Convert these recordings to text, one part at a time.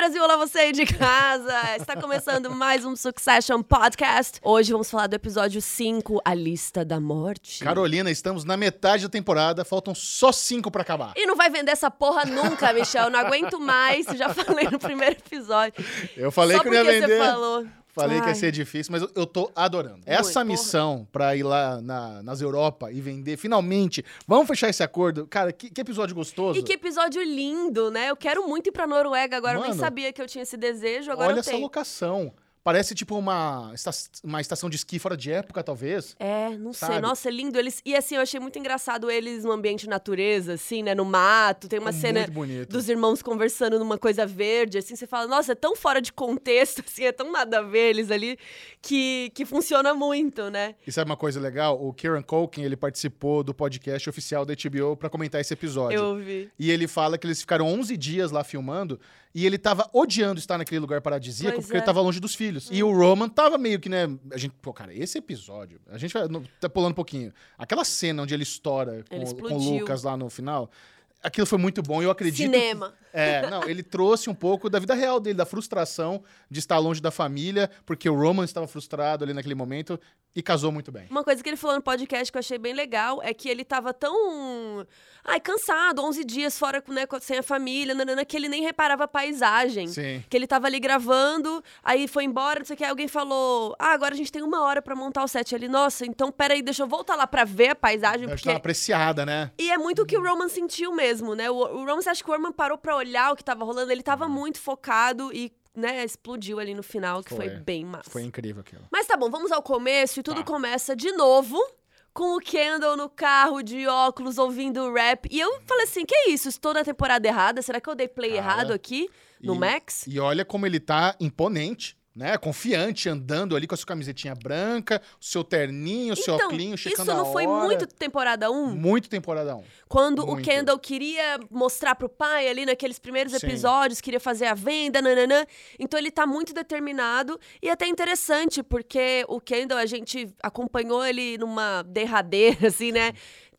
Brasil, olá você aí de casa! Está começando mais um Succession Podcast. Hoje vamos falar do episódio 5, A Lista da Morte. Carolina, estamos na metade da temporada, faltam só cinco pra acabar. E não vai vender essa porra nunca, Michel. Não aguento mais, já falei no primeiro episódio. Eu falei Só que não ia vender. você falou. Falei que ia Ai. ser difícil, mas eu, eu tô adorando. Essa porra. missão pra ir lá na- nas Europa e vender, finalmente, vamos fechar esse acordo. Cara, que, que episódio gostoso. E que episódio lindo, né? Eu quero muito ir pra Noruega agora. Eu nem Mano, sabia que eu tinha esse desejo, agora Olha essa tenho. locação. Parece tipo uma, esta- uma estação de esqui fora de época, talvez. É, não sei. Sabe? Nossa, é lindo. Eles... E assim, eu achei muito engraçado eles no ambiente natureza, assim, né? No mato. Tem uma Ficou cena dos irmãos conversando numa coisa verde, assim. Você fala, nossa, é tão fora de contexto, assim, é tão nada a ver eles ali, que, que funciona muito, né? E sabe uma coisa legal? O Kieran Culkin, ele participou do podcast oficial da HBO pra comentar esse episódio. Eu vi. E ele fala que eles ficaram 11 dias lá filmando e ele tava odiando estar naquele lugar paradisíaco Pois porque é. ele tava longe dos filhos. E o Roman tava meio que, né? A gente, pô, cara, esse episódio, a gente vai no- tá pulando um pouquinho. Aquela cena onde ele estoura Ele com, com o. Lucas lá no final. Aquilo foi muito bom eu acredito. Cinema. É, não, ele trouxe um pouco da vida real dele, da frustração de estar longe da família, porque o Roman estava frustrado ali naquele momento e casou muito bem. Uma coisa que ele falou no podcast que eu achei bem legal é que ele tava tão. Ai, cansado, 11 dias fora, né, sem a família, nanana, que ele nem reparava a paisagem. Sim. Que ele tava ali gravando, aí foi embora, não sei o que, aí alguém falou: Ah, agora a gente tem uma hora pra montar o set. Ele, nossa, então peraí, deixa eu voltar lá pra ver a paisagem, Eu acho que porque. apreciada, né? E é muito o que o Roman sentiu mesmo, né? O, o Roman, você acha que o Roman parou pra olhar o que tava rolando? Ele tava muito focado e, né, explodiu ali no final, que foi, Foi. bem massa. Foi incrível aquilo. Mas tá bom, vamos ao começo e tudo Tá. começa de novo com o Kendall no carro de óculos ouvindo rap. E eu falei assim: que isso? Estou na temporada errada? Será que eu dei play Cara, errado aqui no e- Max? E olha como ele tá imponente, né? Confiante, andando ali com a sua camisetinha branca, o seu terninho, o seu então, óculinho, isso checando a não foi muito temporada 1? Muito temporada 1. Quando o muito. Kendall queria mostrar pro pai ali naqueles primeiros Sim. episódios, queria fazer a venda, nananã. Então ele tá muito determinado e até interessante, porque o Kendall, a gente acompanhou ele numa derradeira, assim, né?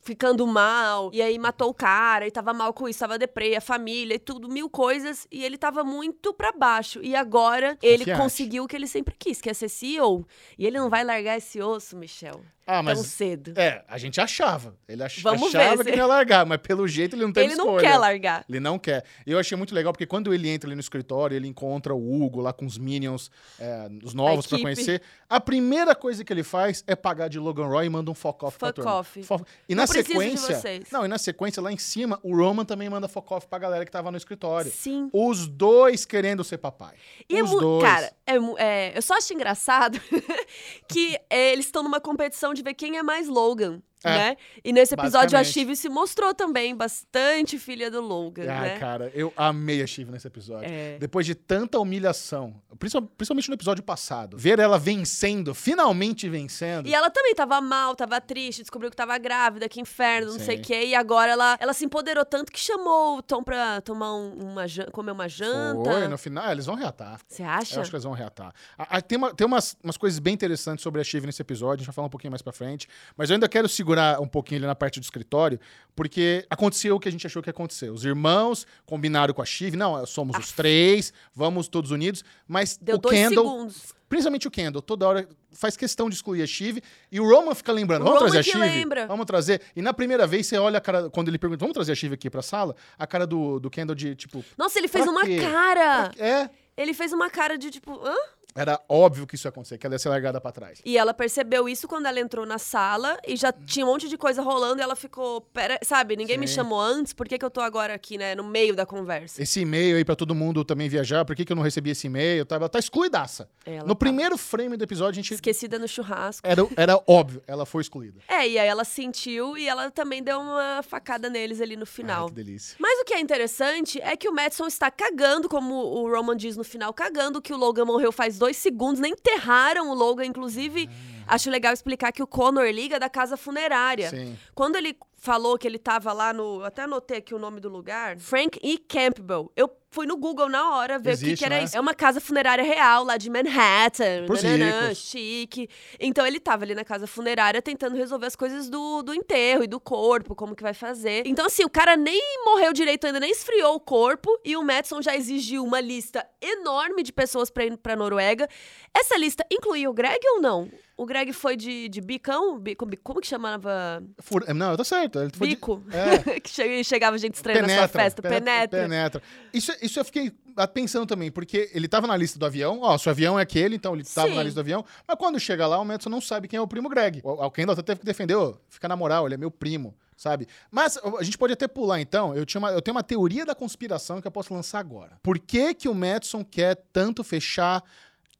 Ficando mal, e aí matou o cara, e tava mal com isso, tava deprê, a família e tudo, mil coisas, e ele tava muito pra baixo. E agora ele conseguiu o que ele sempre quis, que é ser CEO. E ele não vai largar esse osso, Michel, Ah, tão mas cedo. é, a gente achava. Ele ach- Vamos achava ver que não ia largar, mas pelo jeito ele não teve Ele não escolha. quer largar. Ele não quer. E eu achei muito legal, porque quando ele entra ali no escritório, ele encontra o Hugo lá com os Minions, é, os novos pra equipe. conhecer. A primeira coisa que ele faz é pagar de Logan Roy e manda um fuck off pra Fuck turma. off. Fo- E Não na de sequência. vocês. Não, e na sequência, lá em cima, o Roman também manda fuck off pra galera que tava no escritório. Sim. Os dois querendo ser papai. E é Os mu- dois. Cara, é é, eu só acho engraçado que é, eles estão numa competição de ver quem é mais Logan, É, né? E nesse episódio a. Shiv se mostrou também bastante filha do Logan, Ai, né? cara, eu amei a Shiv nesse episódio. É. Depois de tanta humilhação, principal- principalmente no episódio passado, ver ela vencendo, finalmente vencendo. E ela também tava mal, tava triste, descobriu que tava grávida, que inferno, não sei o Sim. quê. E agora ela, ela se empoderou tanto que chamou o Tom pra tomar um- uma comer uma janta. Foi, no final, eles vão reatar. Você acha? Eu acho que eles vão reatar. Ah, ah, tem uma- tem umas, umas coisas bem interessantes sobre a Shiv nesse episódio, a gente vai falar um pouquinho mais pra frente. Mas eu ainda quero segurar um pouquinho ali na parte do escritório, porque aconteceu o que a gente achou que ia acontecer. Os irmãos combinaram com a Shiv, não, somos os três, vamos todos unidos, mas Deu o dois Kendall, segundos. principalmente o Kendall, toda hora faz questão de excluir a Shiv, e o Roman fica lembrando, O vamos Roman trazer a Shiv? lembra. Vamos trazer. E na primeira vez você olha a cara, quando ele pergunta, vamos trazer a Shiv aqui pra sala, a cara do, do Kendall de, tipo, Nossa, ele fez Pra uma quê? cara. é, Ele fez uma cara de tipo, hã? Era óbvio que isso ia acontecer, que ela ia ser largada pra trás. E ela percebeu isso quando ela entrou na sala e já tinha um monte de coisa rolando e ela ficou, pera, sabe, ninguém me Sim. chamou antes, por que, que eu tô agora aqui, né, no meio da conversa? Esse e-mail aí pra todo mundo também viajar, por que, que eu não recebi esse e-mail? Tá, ela tá excluidaça. Ela no tá primeiro frame do episódio, a gente. esquecida no churrasco. Era, era óbvio, ela foi excluída. É, e aí ela sentiu e ela também deu uma facada neles ali no final. Ai, que delícia. Mas o que é interessante é que o Madison está cagando, como o Roman diz no final, cagando que o Logan morreu faz dois segundos, nem enterraram o Logan. Inclusive, acho legal explicar que o Connor liga da casa funerária. Sim. Quando ele falou que ele tava lá no. Até anotei aqui o nome do lugar. Frank E. Campbell. Eu fui no Google na hora ver o que, Existe, que era né? isso. É uma casa funerária real lá de Manhattan. Nananã, chique. Então ele tava ali na casa funerária tentando resolver as coisas do, do enterro e do corpo, como que vai fazer. Então, assim, o cara nem morreu direito ainda, nem esfriou o corpo. E o Madison já exigiu uma lista enorme de pessoas pra ir pra Noruega. Essa lista incluía o Greg ou não? O Greg foi de, de bicão? Bico, bico- como que chamava? Fur- Não, tá certo. Ele foi de- Bico. É. que che- chegava gente estranha na sua festa. Penetra. Penetra. Isso, isso eu fiquei pensando também, porque ele tava na lista do avião, ó, se o avião é aquele, então ele tava Sim. na lista do avião, mas quando chega lá, o Madison não sabe quem é o primo Greg. O, o Kendall até teve que defender, ô, fica na moral, ele é meu primo, sabe? Mas a gente pode até pular então, eu, tinha uma- eu tenho uma teoria da conspiração que eu posso lançar agora. Por que que o Madison quer tanto fechar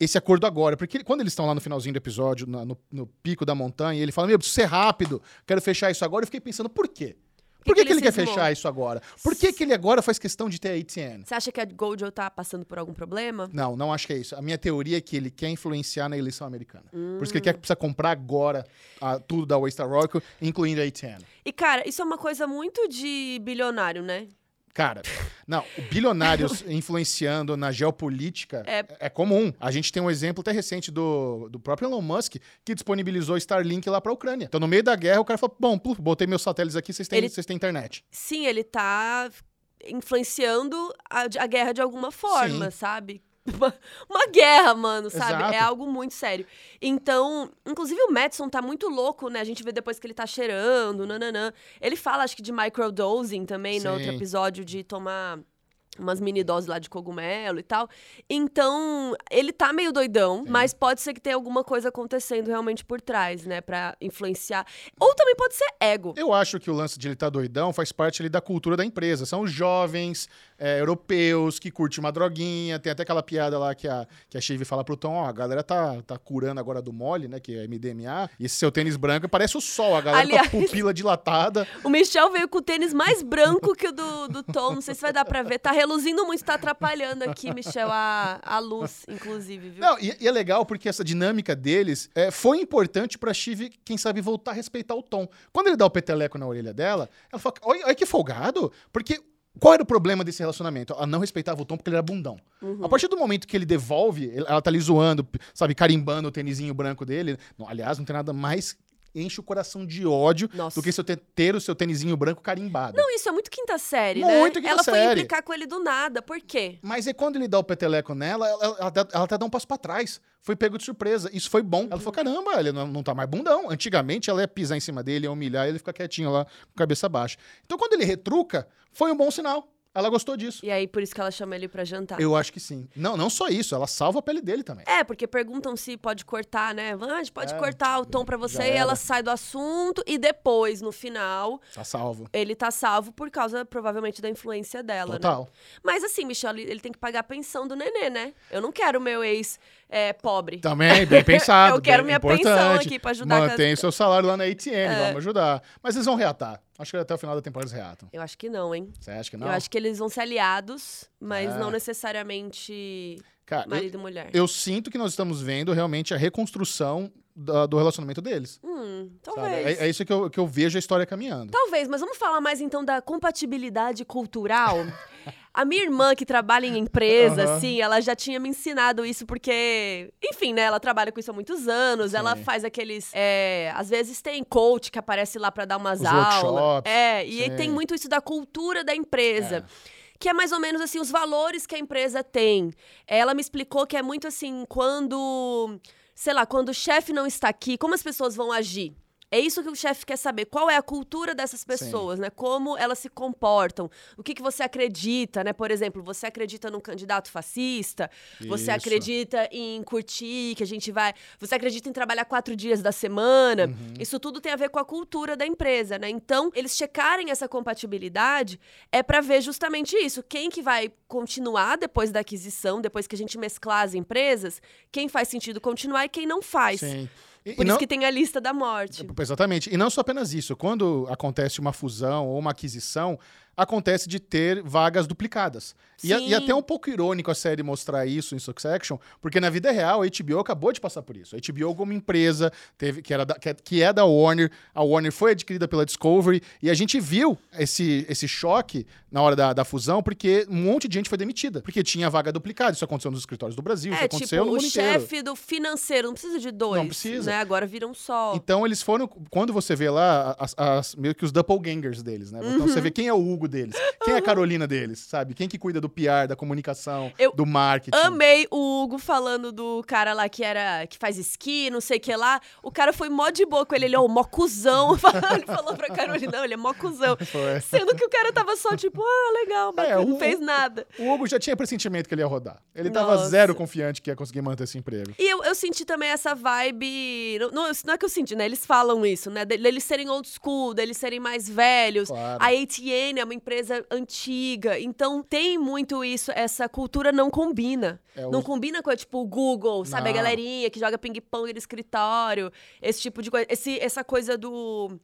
esse acordo agora. Porque ele- quando eles estão lá no finalzinho do episódio, na- no, no pico da montanha, ele fala: Meu, preciso ser rápido, quero fechar isso agora. Eu fiquei pensando, por quê? Por que, que que ele quer fechar isso agora? Por que, que ele agora faz questão de ter a ATN? Você acha que a Gojo tá passando por algum problema? Não, não acho que é isso. A minha teoria é que ele quer influenciar na eleição americana. Por isso que ele Hum. quer que precisa comprar agora ah, tudo da Waystar Rock, incluindo a ATN. E, cara, isso é uma coisa muito de bilionário, né? Cara, não, o bilionários influenciando na geopolítica é, É. comum. A gente tem um exemplo até recente do, do próprio Elon Musk, que disponibilizou Starlink lá pra Ucrânia. Então, no meio da guerra, o cara falou: bom, puf, botei meus satélites aqui, vocês têm, Ele- vocês têm internet. Sim, ele tá influenciando a, a guerra de alguma forma, Sim. sabe? Uma, guerra, mano, sabe? Exato. É algo muito sério. Então, inclusive o Madison tá muito louco, né? A gente vê depois que ele tá cheirando, nananã. Ele fala, acho que de microdosing também, no outro Sim. episódio, de tomar umas mini doses lá de cogumelo e tal. Então, ele tá meio doidão, mas pode ser que tenha alguma coisa acontecendo realmente por trás, né? Pra influenciar. Ou também pode ser ego. Eu acho que o lance de ele estar doidão faz parte ali da cultura da empresa. São os jovens é, europeus que curtem uma droguinha. Tem até aquela piada lá que a, que a Shiv fala pro Tom, ó, a galera tá, tá curando agora do mole, né, que é MDMA. E esse seu tênis branco parece o sol, a galera Aliás- com a pupila dilatada. O Michel veio com o tênis mais branco que o do, do Tom. Não sei se vai dar pra ver. Tá reluzindo muito, tá atrapalhando aqui, Michel, a, a luz, inclusive, viu? Não, e, e é legal porque essa dinâmica deles é, foi importante pra Shiv, quem sabe, voltar a respeitar o Tom. Quando ele dá o peteleco na orelha dela, ela fala, olha, olha que folgado, porque... Qual era o problema desse relacionamento? Ela não respeitava o Tom porque ele era bundão. A partir do momento que ele devolve, ela tá ali zoando, sabe, carimbando o tênisinho branco dele. Aliás, não tem nada mais enche o coração de ódio Nossa. do que você ter, ter o seu tênisinho branco carimbado. Não, isso é muito quinta série, né? Muito quinta Ela foi série. implicar com ele do nada. Por quê? Mas é quando ele dá o peteleco nela, ela, ela, ela, ela até dá um passo pra trás. Foi pego de surpresa. Isso foi bom. Ela falou: caramba, ele não, não tá mais bundão. Antigamente ela ia pisar em cima dele, ia humilhar, e ele fica quietinho lá, com a cabeça baixa. Então quando ele retruca, foi um bom sinal. Ela gostou disso. E aí, por isso que ela chama ele pra jantar. Eu acho que sim. Não, não só isso, ela salva a pele dele também. É, porque perguntam se pode cortar, né? Ah, a gente pode É, cortar o tom pra você e ela sai do assunto e depois, no final, Tá salvo. ele tá salvo por causa, provavelmente, da influência dela, né? Total. Mas assim, Michel, ele ele tem que pagar a pensão do nenê, né? Eu não quero meu ex é, pobre. Também, bem pensado. Eu quero minha importante. pensão aqui pra ajudar Mantém o seu salário lá na ATM, É. vamos ajudar. Mas eles vão reatar. Acho que até o final da temporada eles reatam. Eu acho que não, hein? Você acha que não? Eu acho que eles vão ser aliados, mas É. não necessariamente Cara, eu- marido e mulher. eu sinto que nós estamos vendo realmente a reconstrução da- do relacionamento deles. Hum, talvez. É, é isso que eu, que eu vejo a história caminhando. Talvez, mas vamos falar mais então da compatibilidade cultural. A minha irmã, que trabalha em empresa, Aham. assim, ela já tinha me ensinado isso, porque, enfim, né? Ela trabalha com isso há muitos anos. Ela Sim. faz aqueles. é, às vezes tem coach que aparece lá pra dar umas Os aulas. workshops, É, e tem muito isso da cultura da empresa. Que é mais ou menos assim, os valores que a empresa tem. Ela me explicou que é muito assim, quando. Sei lá, quando o chefe não está aqui, como as pessoas vão agir? É isso que o chefe quer saber. Qual é a cultura dessas pessoas, né? Como elas se comportam. O que, que você acredita, né? Por exemplo, você acredita num candidato fascista? Você Isso. acredita em curtir, que a gente vai... Você acredita em trabalhar quatro dias da semana? Uhum. Isso tudo tem a ver com a cultura da empresa, né? Então, eles checarem essa compatibilidade é para ver justamente isso. Quem que vai continuar depois da aquisição, depois que a gente mesclar as empresas, quem faz sentido continuar e quem não faz. Sim. E, Por e não, isso que tem a lista da morte. Exatamente. E não só apenas isso. Quando acontece uma fusão ou uma aquisição, acontece de ter vagas duplicadas. E, a- e Sim. até um pouco irônico a série mostrar isso em Succession, porque na vida real a HBO acabou de passar por isso. A HBO como empresa teve que, era da- que é- que é da Warner, a Warner foi adquirida pela Discovery e a gente viu esse, esse choque na hora da, da fusão, porque um monte de gente foi demitida, porque tinha vaga duplicada. Isso aconteceu nos escritórios do Brasil, isso É, aconteceu tipo, no o mundo inteiro. chefe do financeiro, não precisa de dois. Não precisa. Né? Agora vira um só. Então eles foram. Quando você vê lá, as, as- meio que os doppelgangers deles, né? Então você vê quem é o Hugo deles, quem é a Carolina deles, sabe? Quem que cuida do PR, da comunicação, Eu do marketing. Amei o Hugo falando do cara lá que era que faz esqui, não sei o que lá. O cara foi mó de boa com ele, ele, ó, mó cuzão. ele falou pra Carolina, não, ele é mó cuzão. Foi. Sendo que o cara tava só tipo, ah, legal, bacana, É, o- não fez nada. O Hugo já tinha pressentimento que ele ia rodar. Ele tava Nossa. zero confiante que ia conseguir manter esse emprego. E eu, eu senti também essa vibe. Não, não, não é que eu senti, né? Eles falam isso, né? de- Deles serem old school, deles serem mais velhos. Claro. A ATN é uma empresa antiga. Então tem muito isso, essa cultura não combina. É, Não combina com, tipo, o Google, sabe? A Não. galerinha que joga ping-pong no escritório. Esse tipo de coisa. Esse, essa coisa do.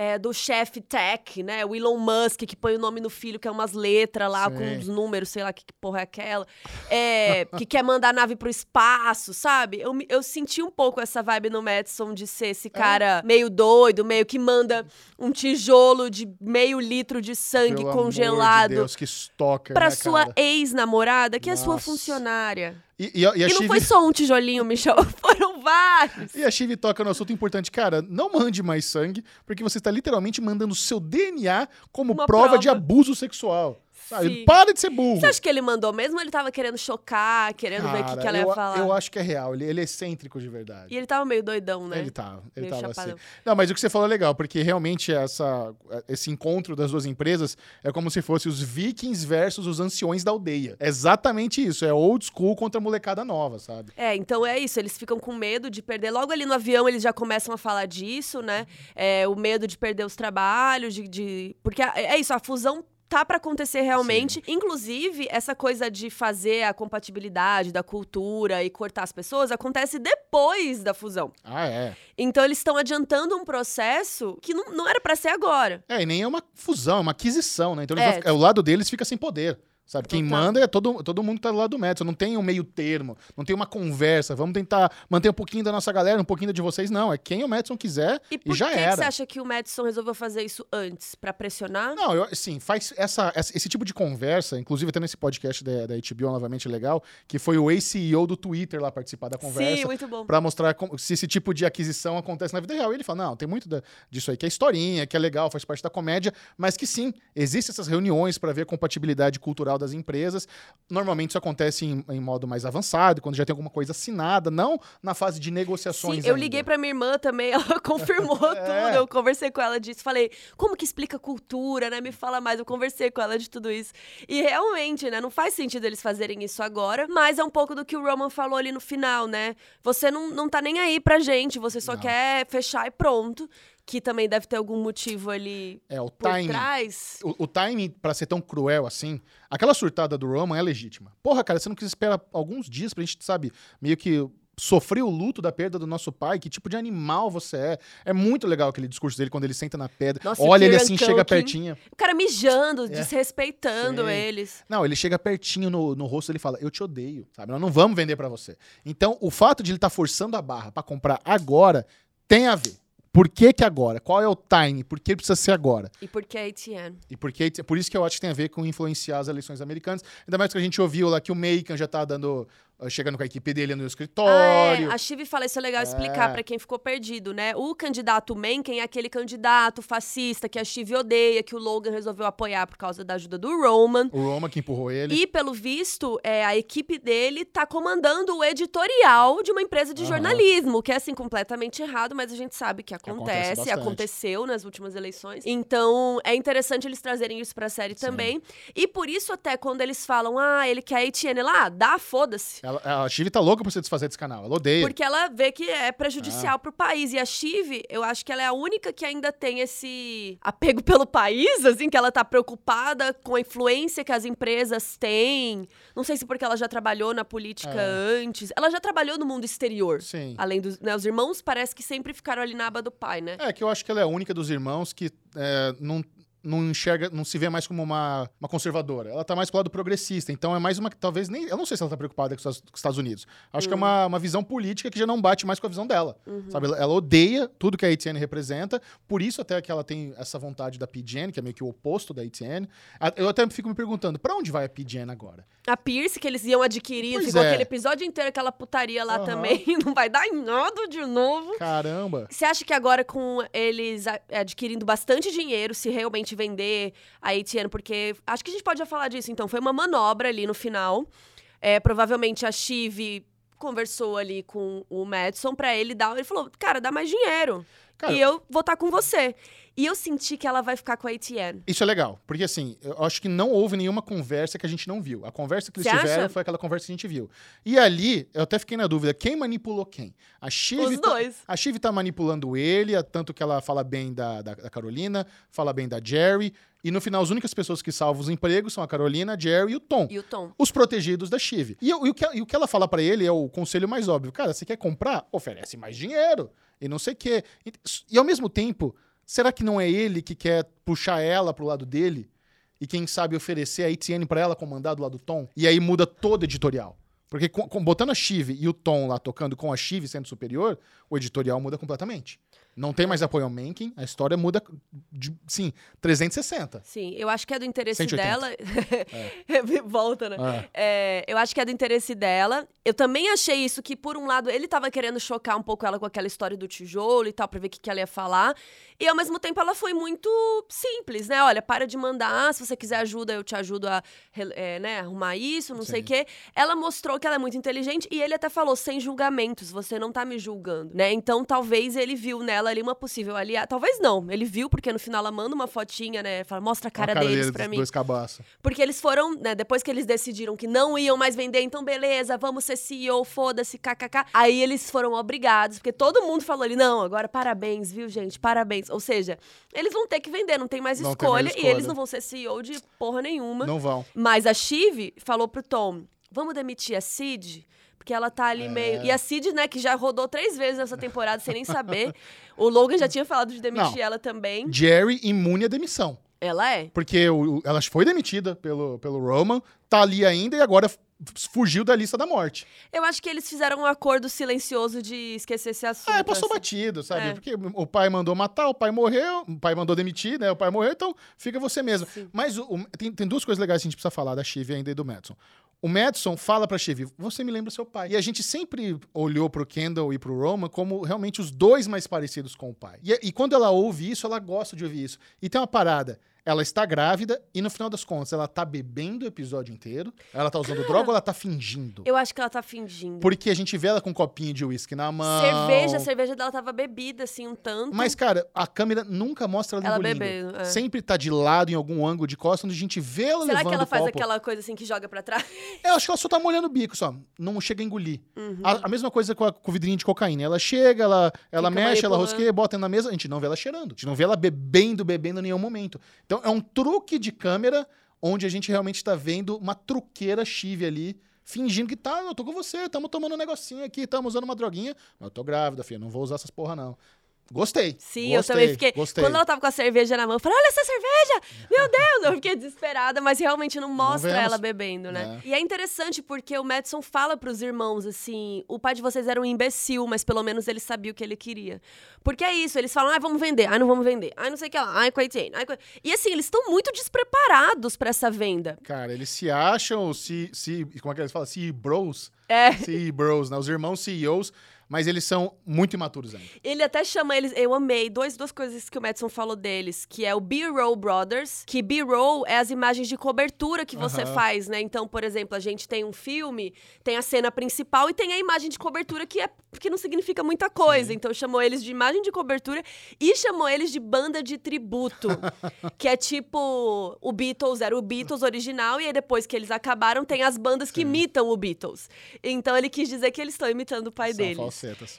É, do chefe tech, né? O Elon Musk, que põe o nome no filho, que é umas letras lá, com Sim. uns números, sei lá que, que porra é aquela. É, que quer mandar a nave pro espaço, sabe? Eu, eu senti um pouco essa vibe no Madison de ser É. esse cara meio doido, meio que manda um tijolo de meio litro de sangue Pelo amor congelado de Deus, que stalker, pra né, sua ex-namorada, que é sua Nossa. funcionária. E, e, e E não Shiv- foi só um tijolinho, Michel, foram vários. E a Chive toca no assunto importante. Cara, não mande mais sangue, porque você está literalmente mandando seu DNA como prova, prova. de abuso sexual. Sabe? Sim. Para de ser burro. Você acha que ele mandou mesmo ou ele tava querendo chocar, querendo ver o que, Cara, que ela eu, ia falar? eu acho que é real. Ele, ele é excêntrico de verdade. E ele tava meio doidão, né? Ele tava, ele Meio tava assim. chapadão. Não, mas o que você falou é legal, porque realmente essa, esse encontro das duas empresas é como se fosse os vikings versus os anciões da aldeia. É exatamente isso, é old school contra molecada nova, sabe? É, então é isso, eles ficam com medo de perder. Logo ali no avião eles já começam a falar disso, né? É, o medo de perder os trabalhos, de. de- Porque é isso, a fusão tá pra acontecer realmente. Inclusive, essa coisa de fazer a compatibilidade da cultura e cortar as pessoas acontece depois da fusão. Ah, é. Então eles estão adiantando um processo que não, não era pra ser agora. É, e nem é uma fusão, é uma aquisição, né? Então É. vão ficar- o lado deles fica sem poder. Sabe? Quem Total. manda é todo, todo mundo que tá do lado do Madison. Não tem um meio termo, não tem uma conversa. Vamos tentar manter um pouquinho da nossa galera, um pouquinho da de vocês. Não, é quem o Madison quiser E e, por já que, que era. você acha que o Madison resolveu fazer isso antes? Pra pressionar? Não, eu, assim, faz essa, essa- esse tipo de conversa, inclusive até nesse podcast da, da HBO, novamente legal, que foi o ex-CEO do Twitter lá participar da conversa. Sim, muito bom. Pra mostrar como- se esse tipo de aquisição acontece na vida real. E ele fala: não, tem muito da- disso aí que é historinha, que é legal, faz parte da comédia, mas que sim, existem essas reuniões pra ver a compatibilidade cultural das empresas. Normalmente isso acontece em, em modo mais avançado, quando já tem alguma coisa assinada, não na fase de negociações. Sim, eu ainda. liguei pra minha irmã também, ela confirmou É. tudo. Eu conversei com ela disso. Falei, como que explica cultura, né? Me fala mais. Eu conversei com ela de tudo isso. E realmente, né? Não faz sentido eles fazerem isso agora, mas é um pouco do que o Roman falou ali no final, né? Você não, não tá nem aí pra gente, você só Não. quer fechar e pronto. Que também deve ter algum motivo ali É, o por timing. trás. O, o timing pra ser tão cruel assim, aquela surtada do Roman é legítima. Porra, cara, você não quis esperar alguns dias pra gente, sabe, meio que sofrer o luto da perda do nosso pai, que tipo de animal você é. É muito legal aquele discurso dele quando ele senta na pedra, Nossa, olha ele assim, chega pertinho. O cara mijando, É. desrespeitando Sim. eles. Não, ele chega pertinho no, no rosto e fala: Eu te odeio, sabe? Nós não vamos vender pra você. Então, o fato de ele estar forçando a barra pra comprar agora tem a ver. Por que, que agora? Qual é o time? Por que precisa ser agora? E por que a ATN? E porque, por isso que eu acho que tem a ver com influenciar as eleições americanas. Ainda mais que a gente ouviu lá que o Macon já tá dando. Uh, chegando com a equipe dele no Ah, escritório. é. A Chive fala, isso é legal explicar É. pra quem ficou perdido, né? O candidato Mencken é aquele candidato fascista que a Chive odeia, que o Logan resolveu apoiar por causa da ajuda do Roman. O Roma que empurrou ele. E, pelo visto, é, a equipe dele tá comandando o editorial de uma empresa de Aham. jornalismo, que é, assim, completamente errado, mas a gente sabe que Acontece acontece, aconteceu nas últimas eleições. Então, é interessante eles trazerem isso pra série Sim. também. E por isso, até, quando eles falam, ah, ele quer a Etienne lá, ah, dá, foda-se. Ela- a Chive tá louca por se desfazer desse canal. Ela odeia. Porque ela vê que é prejudicial Ah. pro país. E a Chive, eu acho que ela é a única que ainda tem esse apego pelo país, assim, que ela tá preocupada com a influência que as empresas têm. Não sei se porque ela já trabalhou na política É. antes. Ela já trabalhou no mundo exterior. Sim. Além dos. Né, os irmãos parece que sempre ficaram ali na aba do pai, né? É que eu acho que ela é a única dos irmãos que é, não, não enxerga, não se vê mais como uma, uma conservadora. Ela tá mais pro lado progressista. Então é mais uma. Talvez nem. Eu não sei se ela tá preocupada com os, Estados Unidos. Acho que é uma, uma visão política que já não bate mais com a visão dela. Sabe? Ela, ela odeia tudo que a ATN representa. Por isso, até que ela tem essa vontade da PGN, que é meio que o oposto da ATN. Eu até fico me perguntando, pra onde vai a PGN agora? A Pierce, que eles iam adquirir, Pois ficou é. aquele episódio inteiro, aquela putaria lá Aham. também. Não vai dar em nada de novo. Caramba! Você acha que agora, com eles adquirindo bastante dinheiro, se realmente vender a ATN, porque acho que a gente pode já falar disso, então, foi uma manobra ali no final. É, provavelmente a Chive conversou ali com o Madison pra ele dar. Ele falou, cara, dá mais dinheiro. Cara, e eu vou estar com você. E eu senti que ela vai ficar com a ATN. Isso é legal, porque assim, eu acho que não houve nenhuma conversa que a gente não viu. A conversa que eles Você tiveram acha? foi aquela conversa que a gente viu. E ali, eu até fiquei na dúvida, quem manipulou quem? A Shiv Os tá, dois. A Shiv tá manipulando ele, tanto que ela fala bem da, da, da Carolina, fala bem da Jerry, e no final as únicas pessoas que salvam os empregos são a Carolina, a Jerry e o Tom. E o Tom. Os protegidos da Shiv. E, o- e o que, e o que ela fala pra ele é o conselho mais óbvio. Cara, você quer comprar? Oferece mais dinheiro. E não sei o quê. E, e ao mesmo tempo, será que não é ele que quer puxar ela pro lado dele? E quem sabe oferecer a ATN pra ela comandar do lado do Tom? E aí muda todo o editorial. Porque com- com- botando a Shiv e o Tom lá tocando com a Shiv sendo superior, o editorial muda completamente. Não tem mais apoio ao Mencken, a história muda, de, sim, 360. Sim, eu acho que é do interesse 180. dela. Volta, né? É. É, eu acho que é do interesse dela. Eu também achei isso que, por um lado, ele tava querendo chocar um pouco ela com aquela história do tijolo e tal, pra ver o que, que ela ia falar. E ao mesmo tempo ela foi muito simples, né? Olha, para de mandar, se você quiser ajuda, eu te ajudo a é, né, arrumar isso, não sei o Sim. quê. Ela mostrou que ela é muito inteligente e ele até falou, sem julgamentos, você não tá me julgando, né? Então talvez ele viu nela ali uma possível aliada. Talvez não, ele viu, porque no final ela manda uma fotinha, né? Fala, mostra a cara, Olha deles dele, pra mim. Dois cabaços. Porque eles foram, né, depois que eles decidiram que não iam mais vender, então beleza, vamos ser CEO, foda-se, kkk. Aí eles foram obrigados, porque todo mundo falou ali, não, agora parabéns, viu, gente, parabéns. Ou seja, eles vão ter que vender, não tem mais Não tem escolha, mais e escolha. eles não vão ser CEO de porra nenhuma. Não vão. Mas a Chive falou pro Tom, vamos demitir a Cid? Porque ela tá ali É. meio... E a Cid, né, que já rodou três vezes nessa temporada sem nem saber. o Logan já tinha falado de demitir Não. ela também. Jerry imune à demissão. Ela é. Porque o- ela foi demitida pelo, pelo Roman, tá ali ainda e agora fugiu da lista da morte. Eu acho que eles fizeram um acordo silencioso de esquecer esse assunto. Ah, é, passou assim. batido, sabe? É. Porque o pai mandou matar, o pai morreu, o pai mandou demitir, né? O pai morreu, então fica você mesmo. Sim. Mas o- o- tem, tem duas coisas legais que a gente precisa falar da Shiv ainda e do Madison. O Madison fala pra Shiv, você me lembra seu pai. E a gente sempre olhou pro Kendall e pro Roman como realmente os dois mais parecidos com o pai. E, e quando ela ouve isso, ela gosta de ouvir isso. E tem uma parada. Ela está grávida e, no final das contas, ela tá bebendo o episódio inteiro. Ela tá usando droga ou ela tá fingindo? Eu acho que ela tá fingindo. Porque a gente vê ela com um copinho de uísque na mão. Cerveja, a cerveja dela tava bebida, assim, um tanto. Mas, cara, a câmera nunca mostra ela, Ela bebendo, é. Sempre tá de lado, em algum ângulo de costa, onde a gente vê ela Será levando que ela faz copo. aquela coisa assim que joga pra trás? Eu acho que ela só tá molhando o bico, só. Não chega a engolir. Uhum. A, a mesma coisa com, a, com o vidrinho de cocaína. Ela chega, ela, ela Fica mexe, ela rosqueia, bota na mesa. A gente não vê ela cheirando. A gente não vê ela bebendo, bebendo em nenhum momento. Então, é um truque de câmera onde a gente realmente tá vendo uma truqueira chive ali, fingindo que tá, eu tô com você, tamo tomando um negocinho aqui, tamo usando uma droguinha. Mas eu tô grávida, filha, não vou usar essas porra, não. Gostei. Sim, eu gostei, também fiquei. Gostei. Quando ela tava com a cerveja na mão, eu falei: olha essa cerveja! Meu Deus! Eu fiquei desesperada, mas realmente não mostra vemos. ela bebendo, né? E é interessante porque o Madison fala pros irmãos assim: o pai de vocês era um imbecil, mas pelo menos ele sabia o que ele queria. Porque é isso, eles falam: ah, vamos vender, ah, não vamos vender, ah, não sei o que lá, ai, coitado, ai, coi-" E assim, eles estão muito despreparados pra essa venda. Cara, eles se acham, se, se como é que eles falam? Se bros. É. Se bros, né? Os irmãos CEOs, mas eles são muito imaturos ainda. Ele até chama eles. Eu amei dois, duas coisas que o Madison falou deles, que é o B-roll Brothers, que B-roll é as imagens de cobertura que você Aham. faz, né? Então, por exemplo, a gente tem um filme, tem a cena principal e tem a imagem de cobertura que é que não significa muita coisa. Então, chamou eles de imagem de cobertura e chamou eles de banda de tributo, que é tipo o Beatles era o Beatles original e aí depois que eles acabaram tem as bandas que Sim. imitam o Beatles. Então, ele quis dizer que eles estão imitando o pai são deles.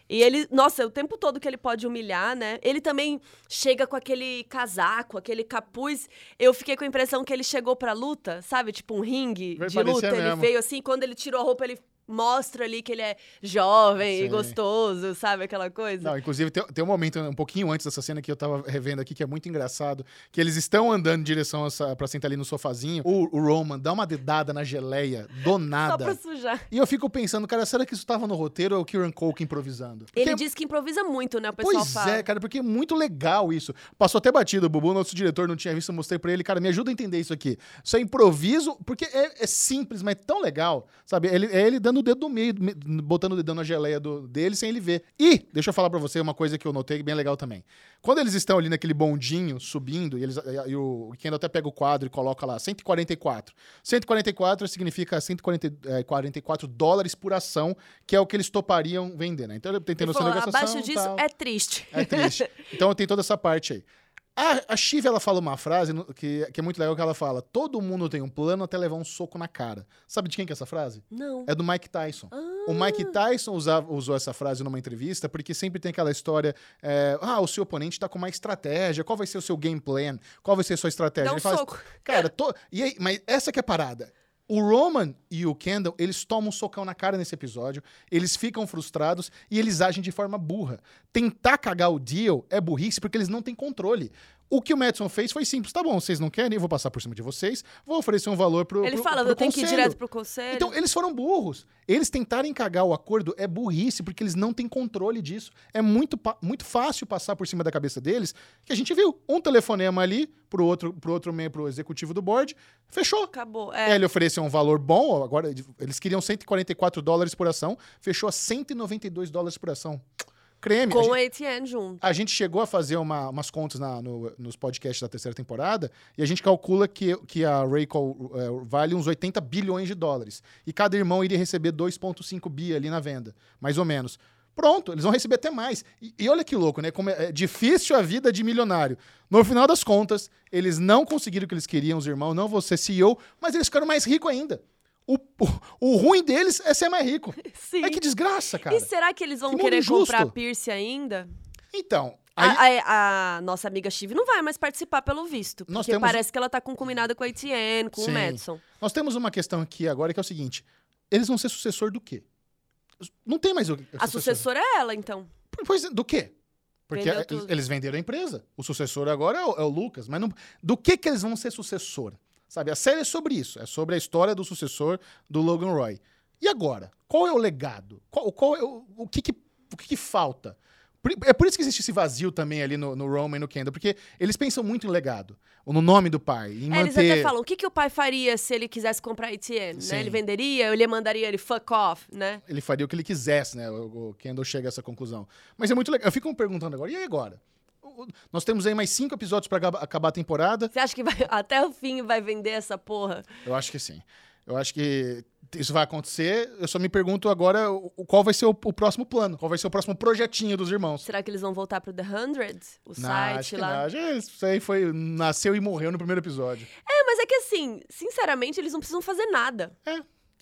E ele, nossa, o tempo todo que ele pode humilhar, né? Ele também chega com aquele casaco, aquele capuz. Eu fiquei com a impressão que ele chegou pra luta, sabe? Tipo um ringue Vai de luta. Ele mesmo. veio assim, quando ele tirou a roupa, ele mostra ali que ele é jovem e Sim. gostoso, sabe? Aquela coisa. Não, inclusive tem, tem um momento um pouquinho antes dessa cena que eu tava revendo aqui que é muito engraçado, que eles estão andando em direção essa, pra sentar ali no sofazinho. O, o Roman dá uma dedada na geleia do Só nada. pra sujar. E eu fico pensando, cara, será que isso tava no roteiro ou é o Kieran Culkin improvisando? Porque- Ele diz que improvisa muito, né? O pessoal Pois fala. é, cara, porque é muito legal isso. Passou até batido, o Bubu, nosso diretor, não tinha visto, eu mostrei pra ele, cara, me ajuda a entender isso aqui. Isso é improviso, porque é, é simples, mas é tão legal, sabe? Ele, é ele dando o dedo no meio, me- botando o dedão na geleia do, dele sem ele ver. E, deixa eu falar pra você uma coisa que eu notei bem legal também. Quando eles estão ali naquele bondinho subindo, e, eles, e o Kendall até pega o quadro e coloca lá 144. 144 significa 144 dólares por ação, que é o que eles topariam vender, né? Então noção falou, da negociação. abaixo disso tal. é triste. É triste. Então tem toda essa parte aí. A, a Shiv, ela fala uma frase que, que é muito legal, que ela fala, todo mundo tem um plano até levar um soco na cara. Sabe de quem que é essa frase? Não. É do Mike Tyson. Ah. O Mike Tyson usava- usou essa frase numa entrevista porque sempre tem aquela história, é, ah, o seu oponente tá com uma estratégia, qual vai ser o seu game plan? Qual vai ser a sua estratégia? Dá um Ele fala, soco. Cara, to... e aí, mas essa que é a parada. O Roman e o Kendall, eles tomam um socão na cara nesse episódio, eles ficam frustrados e eles agem de forma burra. Tentar cagar o deal é burrice porque eles não têm controle. O que o Madison fez foi simples. Tá bom, vocês não querem, eu vou passar por cima de vocês, vou oferecer um valor pro Ele pro- fala, pro eu tenho que ir conselho." direto pro conselho. Então, eles foram burros. Eles tentarem cagar o acordo é burrice, porque eles não têm controle disso. É muito, muito fácil passar por cima da cabeça deles, que a gente viu. Um telefonema ali pro outro, pro outro membro executivo do board, fechou. Acabou. É. Ele ofereceu um valor bom, agora eles queriam 144 dólares por ação, fechou a 192 dólares por ação. Creme. a Com gente- a ATN junto. a gente chegou a fazer uma- umas contas na- no- nos podcasts da terceira temporada e a gente calcula que, que a Raycall eh, vale uns 80 bilhões de dólares. E cada irmão iria receber 2,5 bi ali na venda, mais ou menos. Pronto, eles vão receber até mais. E, e olha que louco, né? Como é, é difícil a vida de milionário. No final das contas, eles não conseguiram o que eles queriam, os irmãos, não vou ser CEO, mas eles ficaram mais ricos ainda. O, o, o ruim deles é ser mais rico. Sim. É que desgraça, cara. E será que eles vão Que querer injusto. comprar a Pierce ainda? Então, aí, A, a- a nossa amiga Chive não vai mais participar pelo visto. Porque temos- parece que ela tá com combinado com a ATN, com Sim. o Madison. Nós temos uma questão aqui agora que é o seguinte: eles vão ser sucessor do quê? Não tem mais o. A sucessora é ela, então. Pois é, do quê? Porque Vendeu a- eles venderam a empresa. O sucessor agora é o, é o Lucas. Mas não- do que, que eles vão ser sucessor? Sabe? A série é sobre isso. É sobre a história do sucessor do Logan Roy. E agora? Qual é o legado? Qual, qual é o, o que, que, o que, que falta? É por isso que existe esse vazio também ali no, no Roman e no Kendall, porque eles pensam muito em legado, no nome do pai, em É, eles manter... até falam, o que, que o pai faria se ele quisesse comprar a? Sim. Né? Ele venderia, ele mandaria ele fuck off, né? ele faria o que ele quisesse, né? O, o Kendall chega a essa conclusão. Mas é muito legal. Eu fico me perguntando agora, e agora? Nós temos aí mais cinco episódios pra acabar- a temporada. Você acha que vai, até o fim vai vender essa porra? Eu acho que sim. Eu acho que isso vai acontecer. Eu só me pergunto agora qual vai ser o, o próximo plano, qual vai ser o próximo projetinho dos irmãos. Será que eles vão voltar pro The Hundred? O Não, acho site que lá? não. Isso aí foi. Nasceu e morreu no primeiro episódio. É, mas é que assim, sinceramente, eles não precisam fazer nada. É.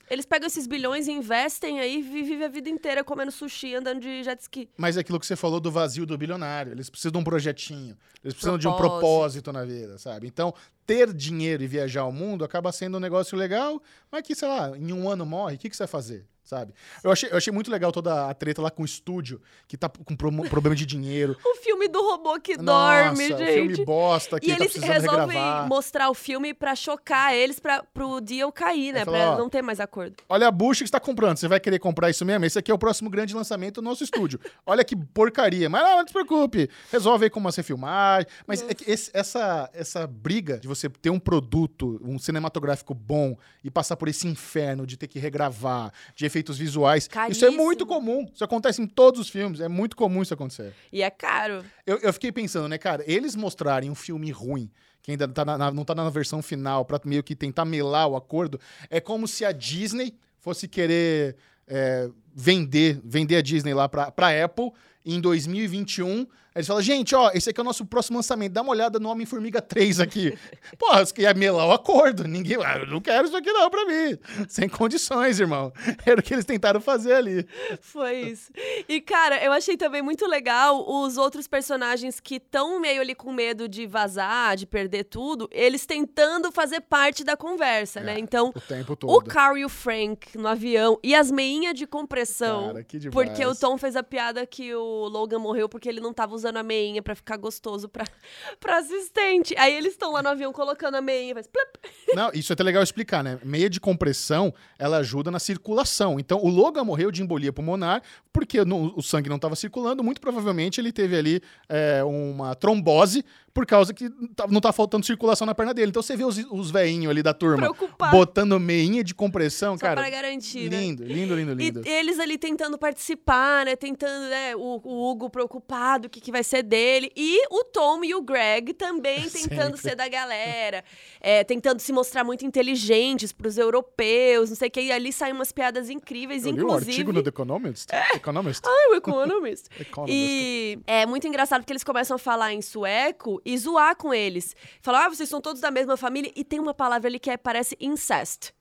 Eles pegam esses bilhões e investem aí e vivem a vida inteira comendo sushi, andando de jet ski. Mas é aquilo que você falou do vazio do bilionário. Eles precisam de um projetinho. Eles precisam de um Propósito. propósito na vida, sabe? Então, ter dinheiro e viajar ao mundo acaba sendo um negócio legal, mas que, sei lá, em um ano morre, o que, que você vai fazer? Sabe? Eu achei, eu achei muito legal toda a treta lá com o estúdio, que tá com pro- problema de dinheiro. O filme do robô que Nossa, dorme, gente. filme bosta que e tá eles resolvem regravar. mostrar o filme pra chocar eles, pra, pro deal cair, né? Aí fala, pra ó, não ter mais acordo. Olha a bucha que está comprando. Você vai querer comprar isso mesmo? Esse aqui é o próximo grande lançamento do nosso estúdio. Olha que porcaria. Mas não, não se preocupe. Resolve aí como você filmar. Mas é esse- essa, essa briga de você ter um produto, um cinematográfico bom e passar por esse inferno de ter que regravar, de efeitos visuais, isso é Caríssimo. muito comum. Isso acontece em todos os filmes. É muito comum isso acontecer. E é caro. Eu, eu fiquei pensando, né, cara, eles mostrarem um filme ruim, que ainda tá na- não tá na versão final, pra meio que tentar melar o acordo, é como se a Disney fosse querer é, vender, vender a Disney lá pra Apple em 2021. Eles falam, gente, ó, esse aqui é o nosso próximo lançamento. Dá uma olhada no Homem-Formiga 3 aqui. Porra, você ia melar o acordo. Ninguém, ah, eu não quero isso aqui não pra mim. Sem condições, irmão. Era o que eles tentaram fazer ali. Foi isso. E, cara, eu achei também muito legal os outros personagens que estão meio ali com medo de vazar, de perder tudo, eles tentando fazer parte da conversa, É, né? Então, O tempo o todo. Carl e o Frank no avião e as meinhas de compressão. Cara, que demais. Porque o Tom fez a piada que o Logan morreu porque ele não tava usando a meinha pra ficar gostoso pra, pra assistente. Aí eles estão lá no avião colocando a meinha, faz plup. Não, isso é até legal explicar, né? Meia de compressão, ela ajuda na circulação. Então, o Logan morreu de embolia pulmonar porque o sangue não estava circulando. Muito provavelmente ele teve ali é, uma trombose por causa que tá- não tá faltando circulação na perna dele. Então, você vê os, os veinhos ali da turma Preocupado. botando meinha de compressão, Só cara. pra garantir, né? Lindo, lindo, lindo, lindo. E eles ali tentando participar, né? Tentando, né? O, o Hugo preocupado, o que, que vai ser dele. E o Tom e o Greg também tentando Sempre. ser da galera. é, tentando se mostrar muito inteligentes pros europeus, não sei o que. E ali saem umas piadas incríveis, Eu li um inclusive. artigo no The Economist. Economist. Ah, o Economist. Economist. E é muito engraçado porque eles começam a falar em sueco e zoar com eles. Falam, ah, vocês são todos da mesma família. E tem uma palavra ali que é, parece incest.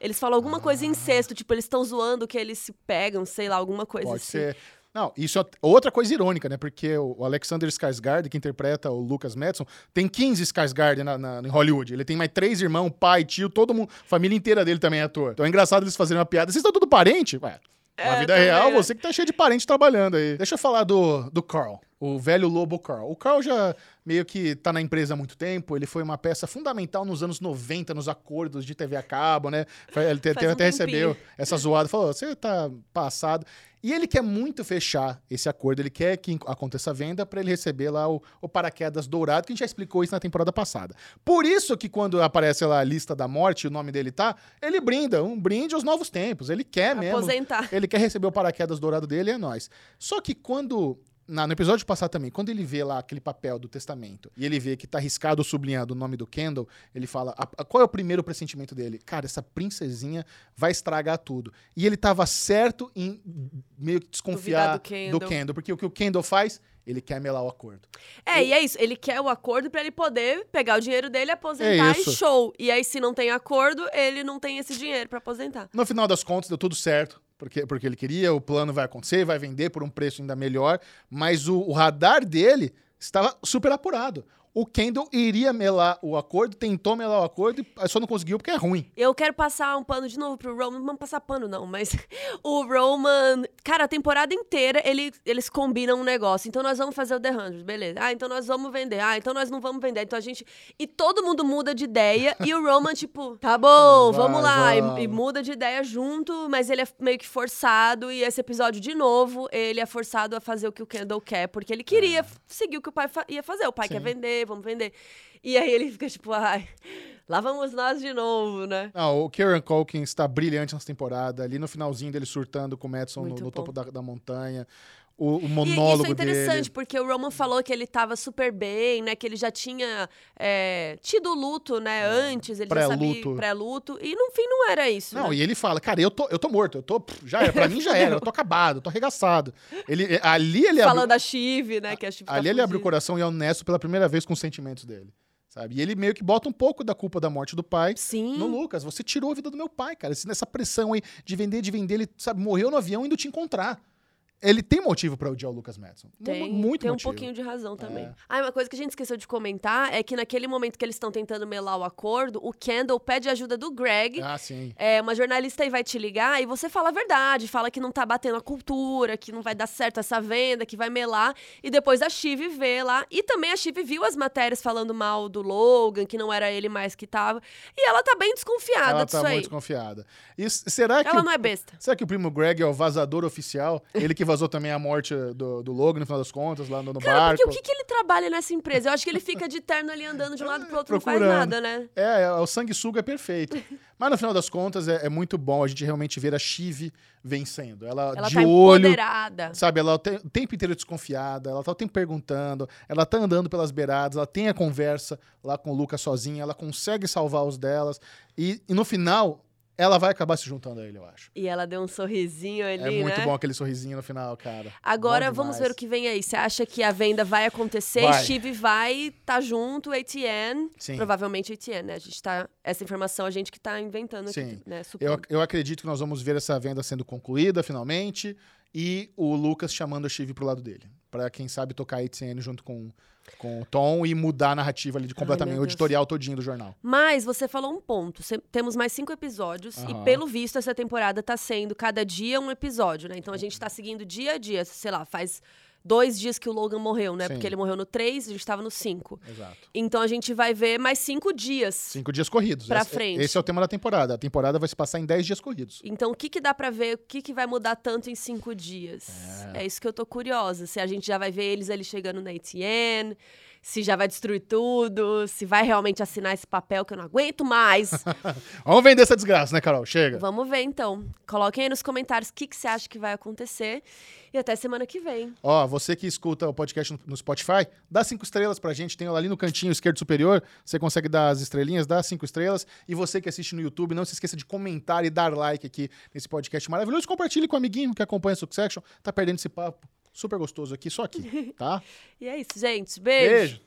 Eles falam alguma coisa em incesto, tipo, eles estão zoando que eles se pegam, sei lá, alguma coisa Pode assim. ser. Não, isso é outra coisa irônica, né? Porque o Alexander Skarsgård, que interpreta o Lucas Madison, tem 15 Skarsgård na, na- em Hollywood. Ele tem mais três irmãos, pai, tio, todo mundo, família inteira dele também é ator. Então é engraçado eles fazerem uma piada. Vocês estão tudo parente? Ué, na É, vida real, né? você que tá cheio de parente trabalhando aí. Deixa eu falar do, do Carl, o velho lobo Carl. O Carl já meio que tá na empresa há muito tempo. Ele foi uma peça fundamental nos anos 90, nos acordos de TV a cabo, né? Ele te- Faz um até recebeu essa zoada. Falou, você tá passado. E ele quer muito fechar esse acordo, ele quer que aconteça a venda para ele receber lá o, o paraquedas dourado, que a gente já explicou isso na temporada passada. Por isso que quando aparece lá a lista da morte, o nome dele tá, ele brinda, um brinde aos novos tempos. Ele quer mesmo. Aposentar. Ele quer receber o paraquedas dourado dele, é nós. Só que quando. Na- no episódio passado também, quando ele vê lá aquele papel do testamento e ele vê que tá riscado ou sublinhado o nome do Kendall, ele fala: "A- a- qual é o primeiro pressentimento dele? Cara, essa princesinha vai estragar tudo. E ele tava certo em meio que desconfiar do Kendall. do Kendall, porque o que o Kendall faz? Ele quer melar o acordo. É, e é isso. Ele quer o acordo pra ele poder pegar o dinheiro dele, aposentar É e show. E aí, se não tem acordo, ele não tem esse dinheiro pra aposentar. No final das contas, deu tudo certo, porque, porque ele queria, o plano vai acontecer, vai vender por um preço ainda melhor, mas o, o radar dele estava super apurado. O Kendall iria melar o acordo, tentou melar o acordo, e só não conseguiu porque é ruim. Eu quero passar um pano de novo pro Roman. Não vamos passar pano, não, mas o Roman. Cara, a temporada inteira ele, eles combinam um negócio. Então nós vamos fazer o The 100, beleza. Ah, então nós vamos vender. Ah, então nós não vamos vender. Então a gente. E todo mundo muda de ideia. e o Roman, tipo, tá bom, Vai, vamos lá. E- vamos. E, muda de ideia junto, mas ele é meio que forçado. E esse episódio, de novo, ele é forçado a fazer o que o Kendall quer, porque ele queria f- seguir o que o pai ia fazer. O pai quer Sim. Vender, vamos vender. E aí ele fica tipo, ai, lá vamos nós de novo, né? Não, o Kieran Culkin está brilhante nessa temporada, ali no finalzinho dele surtando com o Madison no, no topo da, da montanha. O, o E monólogo isso é interessante, dele. porque o Roman falou que ele tava super bem, né? Que ele já tinha é, tido luto, né? Antes, ele já sabia Pré-luto. E no fim não era isso. Não, né? e ele fala, cara, eu tô, eu tô morto, eu tô. Já era, pra mim já era, eu tô acabado, eu tô arregaçado. Ele, ali ele abriu, Falando da Chive, né? Que a Chive tá ali ele abriu o coração e é honesto pela primeira vez com os sentimentos dele. Sabe? E ele meio que bota um pouco da culpa da morte do pai Sim. no Lucas. Você tirou a vida do meu pai, cara. Nessa pressão aí de vender, de vender, ele sabe, morreu no avião indo te encontrar. Ele tem motivo pra odiar o Lucas Madison. Tem, muito tem um motivo. pouquinho de razão também. É. Ah, uma coisa que a gente esqueceu de comentar é que naquele momento que eles estão tentando melar o acordo, o Kendall pede ajuda do Greg. Ah, sim. É, uma jornalista aí vai te ligar e você fala a verdade, fala que não tá batendo a cultura, que não vai dar certo essa venda, que vai melar. E depois a Chive vê lá. E também a Chive viu as matérias falando mal do Logan, que não era ele mais que tava. E ela tá bem desconfiada Ela disso tá aí. muito desconfiada. E será que Ela o- não é besta. Será que o primo Greg é o vazador oficial? Ele que vazou também a morte do, do Logan, no final das contas, lá no, no Cara, barco. porque o que, que ele trabalha nessa empresa? Eu acho que ele fica de terno ali andando de um lado pro outro, não faz Procurando. nada, né? É, é, o sanguessuga é perfeito. Mas no final das contas é, é muito bom a gente realmente ver a Chive vencendo. Ela, Ela de tá olho, empoderada. sabe? Ela tem- o tempo inteiro desconfiada, ela tá o tempo perguntando, ela tá andando pelas beiradas, ela tem a conversa lá com o Lucas sozinha, ela consegue salvar os delas. E, e no final, ela vai acabar se juntando a ele, eu acho. E ela deu um sorrisinho ali, É muito né? bom aquele sorrisinho no final, cara. Agora vamos ver o que vem aí. Você acha que a venda vai acontecer? Vai. Steve vai tá junto, ATN. Sim. Provavelmente ATN, né? A gente tá. Essa informação a gente que tá inventando aqui, Sim. né? Eu, Supondo. eu acredito que nós vamos ver essa venda sendo concluída finalmente e o Lucas chamando a Chive pro lado dele. Pra quem sabe tocar a ATN junto com, com o Tom e mudar a narrativa ali de completamente meu o editorial todinho do jornal. Mas você falou um ponto. Cê- temos mais cinco episódios Aham. e, pelo visto, essa temporada tá sendo cada dia um episódio, né? Então a gente tá seguindo dia a dia. Sei lá, faz dois dias que o Logan morreu, né? Sim. Porque ele morreu no três, a gente tava no cinco. Exato. Então a gente vai ver mais cinco dias. Cinco dias corridos. Pra esse, frente. Esse é o tema da temporada. A temporada vai se passar em dez dias corridos. Então, o que, que dá pra ver? O que, que vai mudar tanto em cinco dias? É. isso que eu tô curiosa. Se a gente já vai ver eles ali chegando na ATN, se já vai destruir tudo, se vai realmente assinar esse papel que eu não aguento mais. Vamos vender essa desgraça, né, Carol? Chega. Vamos ver, então. Coloquem aí nos comentários o que, que você acha que vai acontecer. E até semana que vem. Ó, você que escuta o podcast no, Spotify, dá cinco estrelas pra gente. Tem ali no cantinho esquerdo superior. Você consegue dar as estrelinhas, dá cinco estrelas. E você que assiste no YouTube, não se esqueça de comentar e dar like aqui nesse podcast maravilhoso. Compartilhe com o amiguinho que acompanha o Succession. Tá perdendo esse papo super gostoso aqui, só aqui, tá? E é isso, gente. Beijo. Beijo.